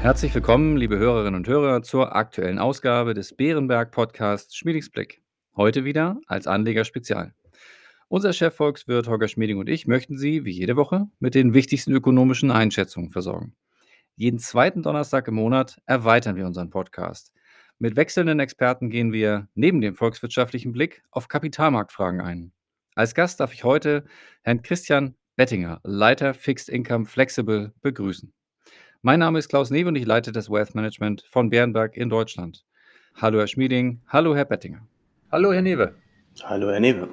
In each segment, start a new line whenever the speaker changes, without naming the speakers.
Herzlich willkommen, liebe Hörerinnen und Hörer, zur aktuellen Ausgabe des Bärenberg Podcasts Schmiedings Blick. Heute wieder als Anleger-Spezial. Unser Chefvolkswirt Holger Schmieding und ich möchten Sie, wie jede Woche, mit den wichtigsten ökonomischen Einschätzungen versorgen. Jeden zweiten Donnerstag im Monat erweitern wir unseren Podcast. Mit wechselnden Experten gehen wir neben dem volkswirtschaftlichen Blick auf Kapitalmarktfragen ein. Als Gast darf ich heute Herrn Christian Bettinger, Leiter Fixed Income Flexible, begrüßen. Mein Name ist Klaus Newe und ich leite das Wealth Management von Bärenberg in Deutschland. Hallo Herr Schmieding, hallo Herr Bettinger.
Hallo Herr Newe.
Hallo Herr Newe.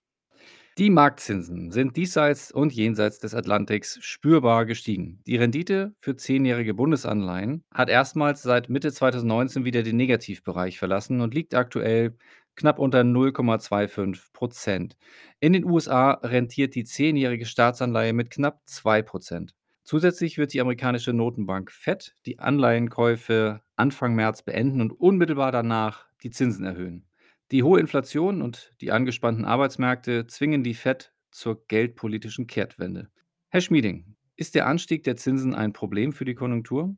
Die Marktzinsen sind diesseits und jenseits des Atlantiks spürbar gestiegen. Die Rendite für zehnjährige Bundesanleihen hat erstmals seit Mitte 2019 wieder den Negativbereich verlassen und liegt aktuell knapp unter 0,25 Prozent. In den USA rentiert die zehnjährige Staatsanleihe mit knapp 2 Prozent. Zusätzlich wird die amerikanische Notenbank Fed die Anleihenkäufe Anfang März beenden und unmittelbar danach die Zinsen erhöhen. Die hohe Inflation und die angespannten Arbeitsmärkte zwingen die Fed zur geldpolitischen Kehrtwende. Herr Schmieding, ist der Anstieg der Zinsen ein Problem für die Konjunktur?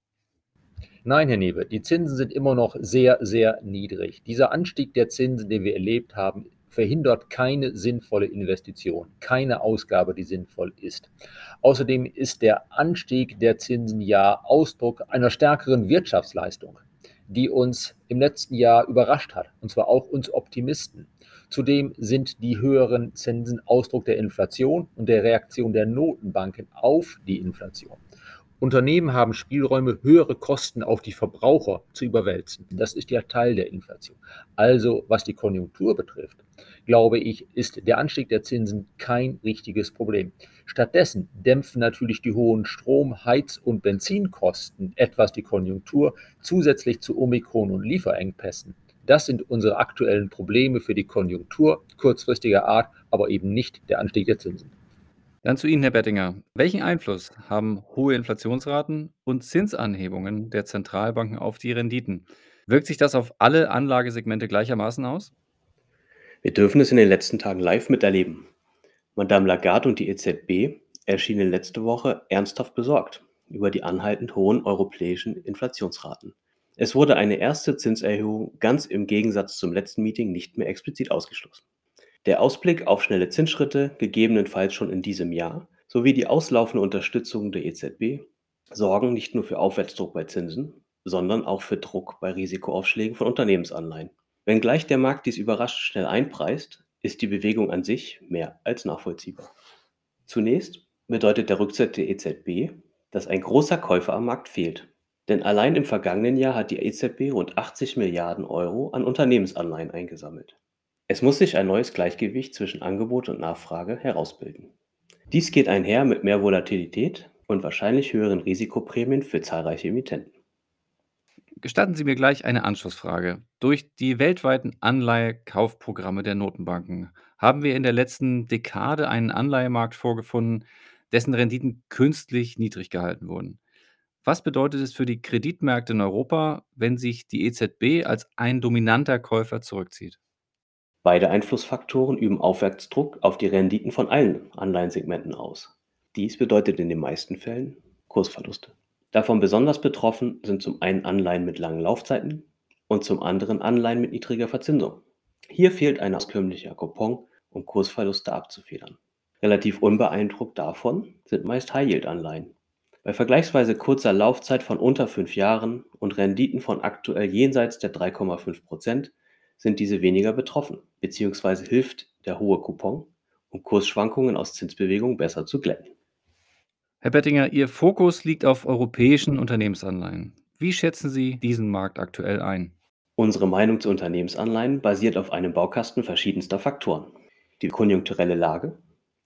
Nein, Herr Newe, die Zinsen sind immer noch sehr, sehr niedrig. Dieser Anstieg der Zinsen, den wir erlebt haben, verhindert keine sinnvolle Investition, keine Ausgabe, die sinnvoll ist. Außerdem ist der Anstieg der Zinsen ja Ausdruck einer stärkeren Wirtschaftsleistung, die uns im letzten Jahr überrascht hat, und zwar auch uns Optimisten. Zudem sind die höheren Zinsen Ausdruck der Inflation und der Reaktion der Notenbanken auf die Inflation. Unternehmen haben Spielräume, höhere Kosten auf die Verbraucher zu überwälzen. Das ist ja Teil der Inflation. Also was die Konjunktur betrifft, glaube ich, ist der Anstieg der Zinsen kein richtiges Problem. Stattdessen dämpfen natürlich die hohen Strom-, Heiz- und Benzinkosten etwas die Konjunktur, zusätzlich zu Omikron und Lieferengpässen. Das sind unsere aktuellen Probleme für die Konjunktur kurzfristiger Art, aber eben nicht der Anstieg der Zinsen.
Dann zu Ihnen, Herr Bettinger. Welchen Einfluss haben hohe Inflationsraten und Zinsanhebungen der Zentralbanken auf die Renditen? Wirkt sich das auf alle Anlagesegmente gleichermaßen aus?
Wir dürfen es in den letzten Tagen live miterleben. Madame Lagarde und die EZB erschienen letzte Woche ernsthaft besorgt über die anhaltend hohen europäischen Inflationsraten. Es wurde eine erste Zinserhöhung ganz im Gegensatz zum letzten Meeting nicht mehr explizit ausgeschlossen. Der Ausblick auf schnelle Zinsschritte, gegebenenfalls schon in diesem Jahr, sowie die auslaufende Unterstützung der EZB sorgen nicht nur für Aufwärtsdruck bei Zinsen, sondern auch für Druck bei Risikoaufschlägen von Unternehmensanleihen. Wenngleich der Markt dies überrascht schnell einpreist, ist die Bewegung an sich mehr als nachvollziehbar. Zunächst bedeutet der Rückzug der EZB, dass ein großer Käufer am Markt fehlt. Denn allein im vergangenen Jahr hat die EZB rund 80 Milliarden Euro an Unternehmensanleihen eingesammelt. Es muss sich ein neues Gleichgewicht zwischen Angebot und Nachfrage herausbilden. Dies geht einher mit mehr Volatilität und wahrscheinlich höheren Risikoprämien für zahlreiche Emittenten.
Gestatten Sie mir gleich eine Anschlussfrage. Durch die weltweiten Anleihekaufprogramme der Notenbanken haben wir in der letzten Dekade einen Anleihemarkt vorgefunden, dessen Renditen künstlich niedrig gehalten wurden. Was bedeutet es für die Kreditmärkte in Europa, wenn sich die EZB als ein dominanter Käufer zurückzieht?
Beide Einflussfaktoren üben Aufwärtsdruck auf die Renditen von allen Anleihensegmenten aus. Dies bedeutet in den meisten Fällen Kursverluste. Davon besonders betroffen sind zum einen Anleihen mit langen Laufzeiten und zum anderen Anleihen mit niedriger Verzinsung. Hier fehlt ein auskömmlicher Coupon, um Kursverluste abzufedern. Relativ unbeeindruckt davon sind meist High-Yield-Anleihen. Bei vergleichsweise kurzer Laufzeit von unter fünf Jahren und Renditen von aktuell jenseits der 3,5 Prozent sind diese weniger betroffen, beziehungsweise hilft der hohe Coupon, um Kursschwankungen aus Zinsbewegungen besser zu glätten.
Herr Bettinger, Ihr Fokus liegt auf europäischen Unternehmensanleihen. Wie schätzen Sie diesen Markt aktuell ein?
Unsere Meinung zu Unternehmensanleihen basiert auf einem Baukasten verschiedenster Faktoren. Die konjunkturelle Lage,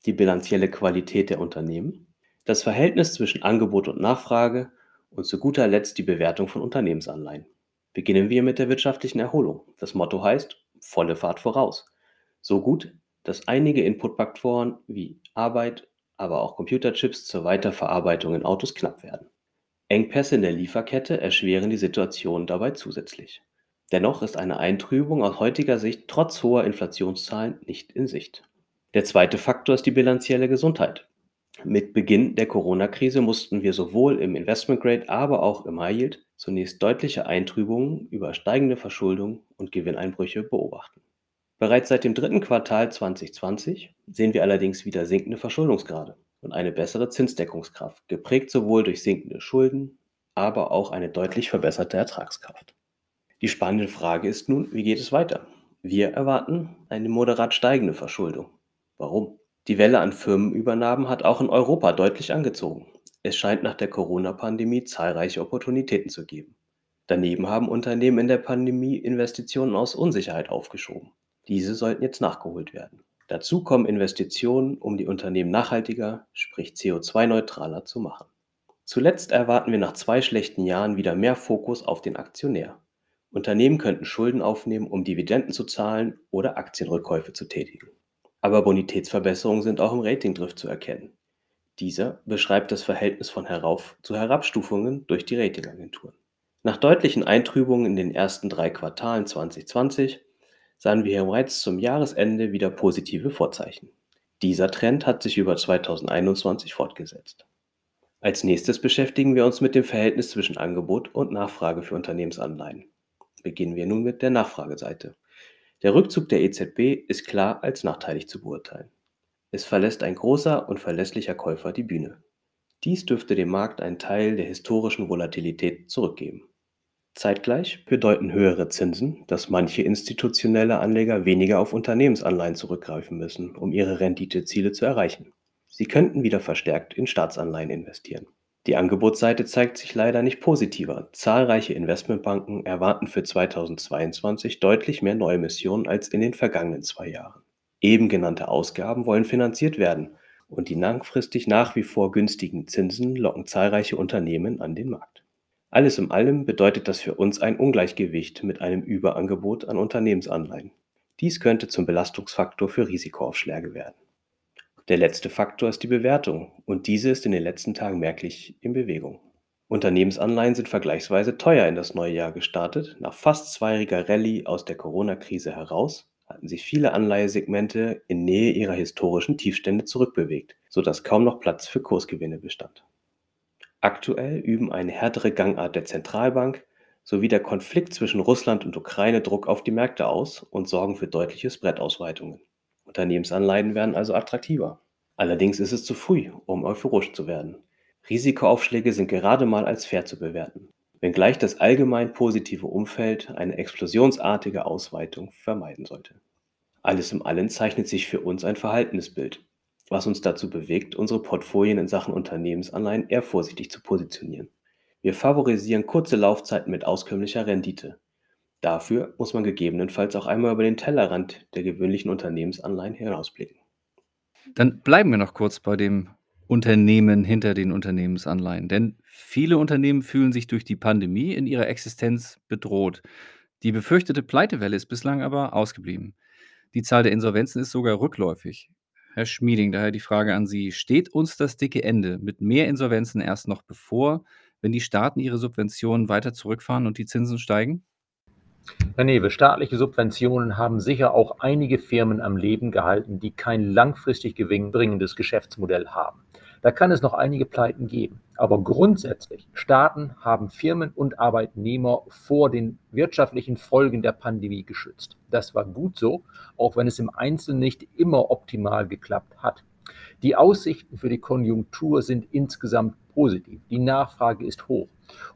die bilanzielle Qualität der Unternehmen, das Verhältnis zwischen Angebot und Nachfrage und zu guter Letzt die Bewertung von Unternehmensanleihen. Beginnen wir mit der wirtschaftlichen Erholung. Das Motto heißt volle Fahrt voraus. So gut, dass einige Inputfaktoren wie Arbeit, aber auch Computerchips zur Weiterverarbeitung in Autos knapp werden. Engpässe in der Lieferkette erschweren die Situation dabei zusätzlich. Dennoch ist eine Eintrübung aus heutiger Sicht trotz hoher Inflationszahlen nicht in Sicht. Der zweite Faktor ist die bilanzielle Gesundheit. Mit Beginn der Corona-Krise mussten wir sowohl im Investment Grade, aber auch im High Yield zunächst deutliche Eintrübungen über steigende Verschuldung und Gewinneinbrüche beobachten. Bereits seit dem dritten Quartal 2020 sehen wir allerdings wieder sinkende Verschuldungsgrade und eine bessere Zinsdeckungskraft, geprägt sowohl durch sinkende Schulden, aber auch eine deutlich verbesserte Ertragskraft. Die spannende Frage ist nun, wie geht es weiter? Wir erwarten eine moderat steigende Verschuldung. Warum? Die Welle an Firmenübernahmen hat auch in Europa deutlich angezogen. Es scheint nach der Corona-Pandemie zahlreiche Opportunitäten zu geben. Daneben haben Unternehmen in der Pandemie Investitionen aus Unsicherheit aufgeschoben. Diese sollten jetzt nachgeholt werden. Dazu kommen Investitionen, um die Unternehmen nachhaltiger, sprich CO2-neutraler zu machen. Zuletzt erwarten wir nach zwei schlechten Jahren wieder mehr Fokus auf den Aktionär. Unternehmen könnten Schulden aufnehmen, um Dividenden zu zahlen oder Aktienrückkäufe zu tätigen. Aber Bonitätsverbesserungen sind auch im Ratingdrift zu erkennen. Dieser beschreibt das Verhältnis von Herauf zu Herabstufungen durch die Ratingagenturen. Nach deutlichen Eintrübungen in den ersten drei Quartalen 2020 sahen wir bereits zum Jahresende wieder positive Vorzeichen. Dieser Trend hat sich über 2021 fortgesetzt. Als nächstes beschäftigen wir uns mit dem Verhältnis zwischen Angebot und Nachfrage für Unternehmensanleihen. Beginnen wir nun mit der Nachfrageseite. Der Rückzug der EZB ist klar als nachteilig zu beurteilen. Es verlässt ein großer und verlässlicher Käufer die Bühne. Dies dürfte dem Markt einen Teil der historischen Volatilität zurückgeben. Zeitgleich bedeuten höhere Zinsen, dass manche institutionelle Anleger weniger auf Unternehmensanleihen zurückgreifen müssen, um ihre Renditeziele zu erreichen. Sie könnten wieder verstärkt in Staatsanleihen investieren. Die Angebotsseite zeigt sich leider nicht positiver. Zahlreiche Investmentbanken erwarten für 2022 deutlich mehr Neuemissionen als in den vergangenen zwei Jahren. Eben genannte Ausgaben wollen finanziert werden und die langfristig nach wie vor günstigen Zinsen locken zahlreiche Unternehmen an den Markt. Alles in allem bedeutet das für uns ein Ungleichgewicht mit einem Überangebot an Unternehmensanleihen. Dies könnte zum Belastungsfaktor für Risikoaufschläge werden. Der letzte Faktor ist die Bewertung und diese ist in den letzten Tagen merklich in Bewegung. Unternehmensanleihen sind vergleichsweise teuer in das neue Jahr gestartet. Nach fast zweijähriger Rallye aus der Corona-Krise heraus hatten sich viele Anleihesegmente in Nähe ihrer historischen Tiefstände zurückbewegt, sodass kaum noch Platz für Kursgewinne bestand. Aktuell üben eine härtere Gangart der Zentralbank sowie der Konflikt zwischen Russland und Ukraine Druck auf die Märkte aus und sorgen für deutliche Spreadausweitungen. Unternehmensanleihen werden also attraktiver. Allerdings ist es zu früh, um euphorisch zu werden. Risikoaufschläge sind gerade mal als fair zu bewerten, wenngleich das allgemein positive Umfeld eine explosionsartige Ausweitung vermeiden sollte. Alles im Allen zeichnet sich für uns ein Verhaltensbild, was uns dazu bewegt, unsere Portfolien in Sachen Unternehmensanleihen eher vorsichtig zu positionieren. Wir favorisieren kurze Laufzeiten mit auskömmlicher Rendite, Dafür muss man gegebenenfalls auch einmal über den Tellerrand der gewöhnlichen Unternehmensanleihen hinausblicken.
Dann bleiben wir noch kurz bei dem Unternehmen hinter den Unternehmensanleihen, denn viele Unternehmen fühlen sich durch die Pandemie in ihrer Existenz bedroht. Die befürchtete Pleitewelle ist bislang aber ausgeblieben. Die Zahl der Insolvenzen ist sogar rückläufig. Herr Schmieding, daher die Frage an Sie: Steht uns das dicke Ende mit mehr Insolvenzen erst noch bevor, wenn die Staaten ihre Subventionen weiter zurückfahren und die Zinsen steigen?
Herr staatliche Subventionen haben sicher auch einige Firmen am Leben gehalten, die kein langfristig gewinnbringendes Geschäftsmodell haben. Da kann es noch einige Pleiten geben. Aber grundsätzlich, Staaten haben Firmen und Arbeitnehmer vor den wirtschaftlichen Folgen der Pandemie geschützt. Das war gut so, auch wenn es im Einzelnen nicht immer optimal geklappt hat. Die Aussichten für die Konjunktur sind insgesamt positiv. Die Nachfrage ist hoch.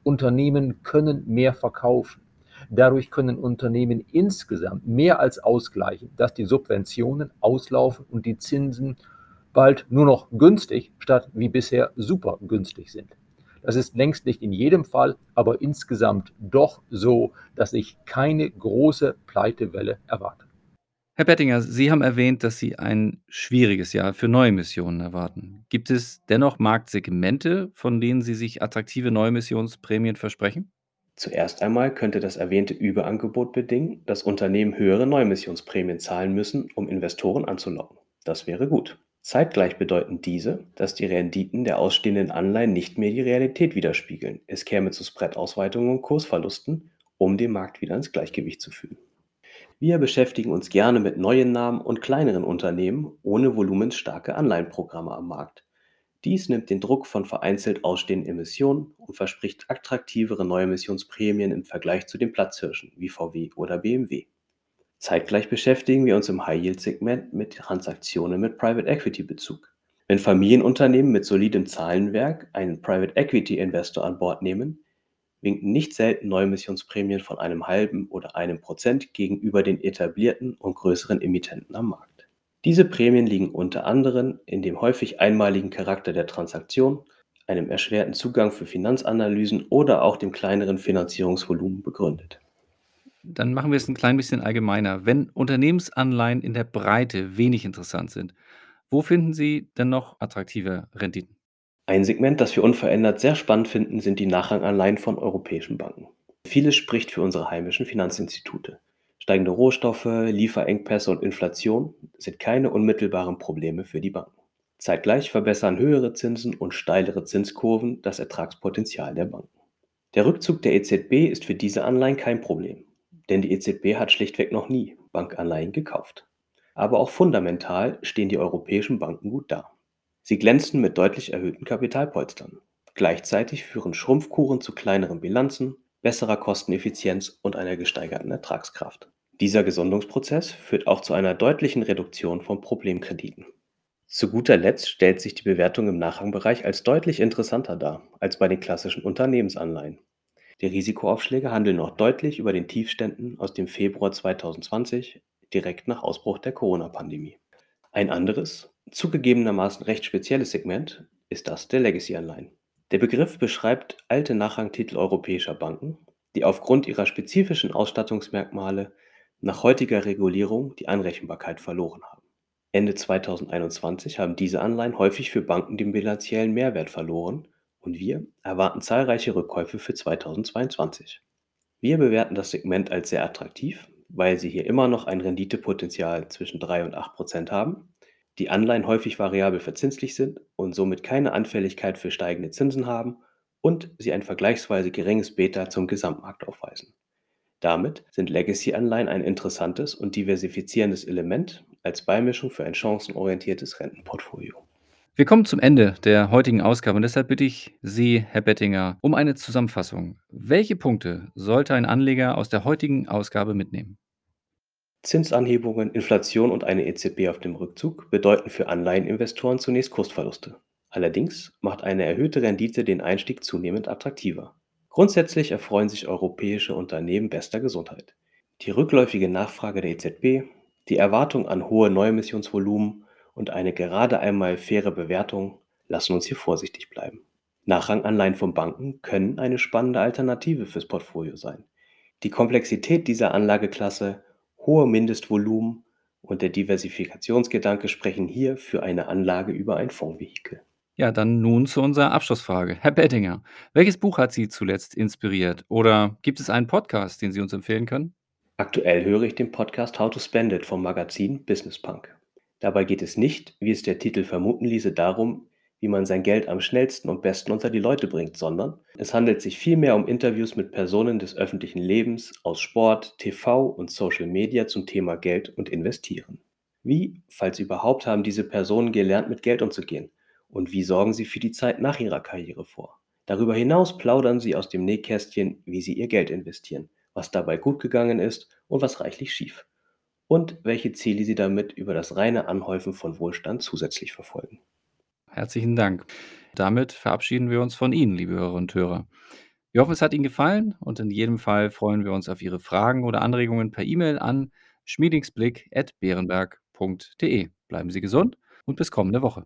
Unternehmen können mehr verkaufen. Dadurch können Unternehmen insgesamt mehr als ausgleichen, dass die Subventionen auslaufen und die Zinsen bald nur noch günstig statt wie bisher super günstig sind. Das ist längst nicht in jedem Fall, aber insgesamt doch so, dass ich keine große Pleitewelle erwarte.
Herr Bettinger, Sie haben erwähnt, dass Sie ein schwieriges Jahr für Neuemissionen erwarten. Gibt es dennoch Marktsegmente, von denen Sie sich attraktive Neuemissionsprämien versprechen?
Zuerst einmal könnte das erwähnte Überangebot bedingen, dass Unternehmen höhere Neuemissionsprämien zahlen müssen, um Investoren anzulocken. Das wäre gut. Zeitgleich bedeuten diese, dass die Renditen der ausstehenden Anleihen nicht mehr die Realität widerspiegeln. Es käme zu Spreadausweitungen und Kursverlusten, um den Markt wieder ins Gleichgewicht zu führen. Wir beschäftigen uns gerne mit neuen Namen und kleineren Unternehmen ohne volumensstarke Anleihenprogramme am Markt. Dies nimmt den Druck von vereinzelt ausstehenden Emissionen und verspricht attraktivere Neuemissionsprämien im Vergleich zu den Platzhirschen wie VW oder BMW. Zeitgleich beschäftigen wir uns im High-Yield-Segment mit Transaktionen mit Private Equity-Bezug. Wenn Familienunternehmen mit solidem Zahlenwerk einen Private Equity-Investor an Bord nehmen, winken nicht selten Neuemissionsprämien von einem halben oder einem Prozent gegenüber den etablierten und größeren Emittenten am Markt. Diese Prämien liegen unter anderem in dem häufig einmaligen Charakter der Transaktion, einem erschwerten Zugang für Finanzanalysen oder auch dem kleineren Finanzierungsvolumen begründet.
Dann machen wir es ein klein bisschen allgemeiner. Wenn Unternehmensanleihen in der Breite wenig interessant sind, wo finden Sie denn noch attraktive Renditen?
Ein Segment, das wir unverändert sehr spannend finden, sind die Nachranganleihen von europäischen Banken. Vieles spricht für unsere heimischen Finanzinstitute. Steigende Rohstoffe, Lieferengpässe und Inflation sind keine unmittelbaren Probleme für die Banken. Zeitgleich verbessern höhere Zinsen und steilere Zinskurven das Ertragspotenzial der Banken. Der Rückzug der EZB ist für diese Anleihen kein Problem, denn die EZB hat schlichtweg noch nie Bankanleihen gekauft. Aber auch fundamental stehen die europäischen Banken gut da. Sie glänzen mit deutlich erhöhten Kapitalpolstern. Gleichzeitig führen Schrumpfkuren zu kleineren Bilanzen, besserer Kosteneffizienz und einer gesteigerten Ertragskraft. Dieser Gesundungsprozess führt auch zu einer deutlichen Reduktion von Problemkrediten. Zu guter Letzt stellt sich die Bewertung im Nachrangbereich als deutlich interessanter dar als bei den klassischen Unternehmensanleihen. Die Risikoaufschläge handeln noch deutlich über den Tiefständen aus dem Februar 2020, direkt nach Ausbruch der Corona-Pandemie. Ein anderes, zugegebenermaßen recht spezielles Segment ist das der Legacy-Anleihen. Der Begriff beschreibt alte Nachrangtitel europäischer Banken, die aufgrund ihrer spezifischen Ausstattungsmerkmale nach heutiger Regulierung die Anrechenbarkeit verloren haben. Ende 2021 haben diese Anleihen häufig für Banken den bilanziellen Mehrwert verloren und wir erwarten zahlreiche Rückkäufe für 2022. Wir bewerten das Segment als sehr attraktiv, weil sie hier immer noch ein Renditepotenzial zwischen 3 und 8 Prozent haben, die Anleihen häufig variabel verzinslich sind und somit keine Anfälligkeit für steigende Zinsen haben und sie ein vergleichsweise geringes Beta zum Gesamtmarkt aufweisen. Damit sind Legacy-Anleihen ein interessantes und diversifizierendes Element als Beimischung für ein chancenorientiertes Rentenportfolio.
Wir kommen zum Ende der heutigen Ausgabe und deshalb bitte ich Sie, Herr Bettinger, um eine Zusammenfassung. Welche Punkte sollte ein Anleger aus der heutigen Ausgabe mitnehmen?
Zinsanhebungen, Inflation und eine EZB auf dem Rückzug bedeuten für Anleiheninvestoren zunächst Kursverluste. Allerdings macht eine erhöhte Rendite den Einstieg zunehmend attraktiver. Grundsätzlich erfreuen sich europäische Unternehmen bester Gesundheit. Die rückläufige Nachfrage der EZB, die Erwartung an hohe Neuemissionsvolumen und eine gerade einmal faire Bewertung lassen uns hier vorsichtig bleiben. Nachranganleihen von Banken können eine spannende Alternative fürs Portfolio sein. Die Komplexität dieser Anlageklasse, hohe Mindestvolumen und der Diversifikationsgedanke sprechen hier für eine Anlage über ein Fondsvehikel.
Ja, dann nun zu unserer Abschlussfrage. Herr Bettinger, welches Buch hat Sie zuletzt inspiriert? Oder gibt es einen Podcast, den Sie uns empfehlen können?
Aktuell höre ich den Podcast How to Spend It vom Magazin Business Punk. Dabei geht es nicht, wie es der Titel vermuten ließe, darum, wie man sein Geld am schnellsten und besten unter die Leute bringt, sondern es handelt sich vielmehr um Interviews mit Personen des öffentlichen Lebens aus Sport, TV und Social Media zum Thema Geld und Investieren. Wie, falls überhaupt, haben diese Personen gelernt, mit Geld umzugehen? Und wie sorgen sie für die Zeit nach ihrer Karriere vor? Darüber hinaus plaudern sie aus dem Nähkästchen, wie sie ihr Geld investieren, was dabei gut gegangen ist und was reichlich schief und welche Ziele Sie damit über das reine Anhäufen von Wohlstand zusätzlich verfolgen.
Herzlichen Dank. Damit verabschieden wir uns von Ihnen, liebe Hörerinnen und Hörer. Wir hoffen, es hat Ihnen gefallen und in jedem Fall freuen wir uns auf Ihre Fragen oder Anregungen per E-Mail an schmiedingsblick.beerenberg.de. Bleiben Sie gesund und bis kommende Woche.